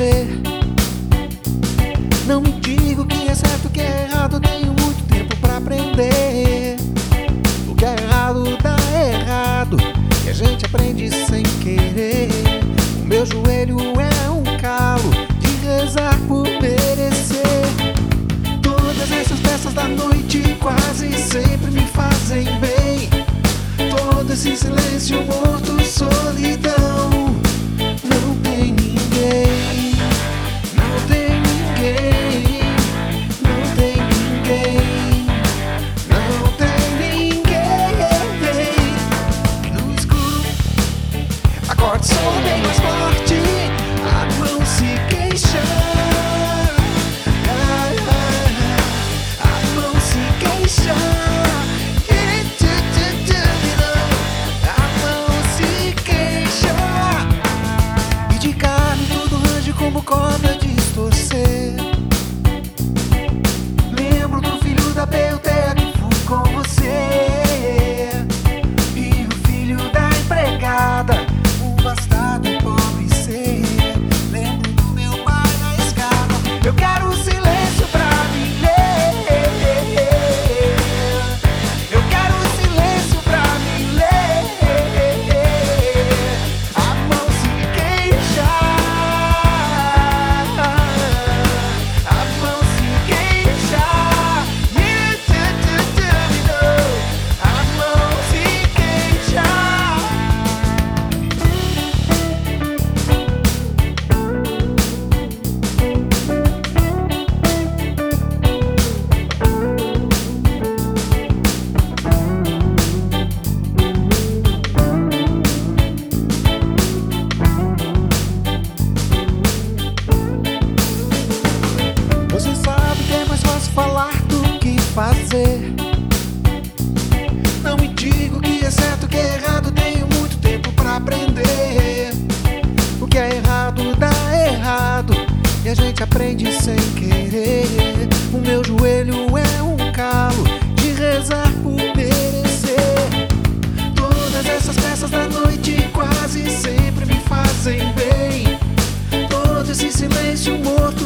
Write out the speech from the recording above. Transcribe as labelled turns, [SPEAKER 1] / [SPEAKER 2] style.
[SPEAKER 1] você. Não me diga o que é certo, o que é errado. Eu tenho muito tempo pra aprender. O que é errado dá errado. E a gente aprende sem querer. O meu joelho é um calo de rezar por merecer. Todas essas peças da noite quase sempre me fazem bem. Todo esse silêncio morto. Soa bem mais forte. fazer. Não me digo que é certo, que é errado, tenho muito tempo para aprender. O que é errado dá errado e a gente aprende sem querer. O meu joelho é um calo de rezar por merecer. Todas essas peças da noite quase sempre me fazem bem. Todo esse silêncio morto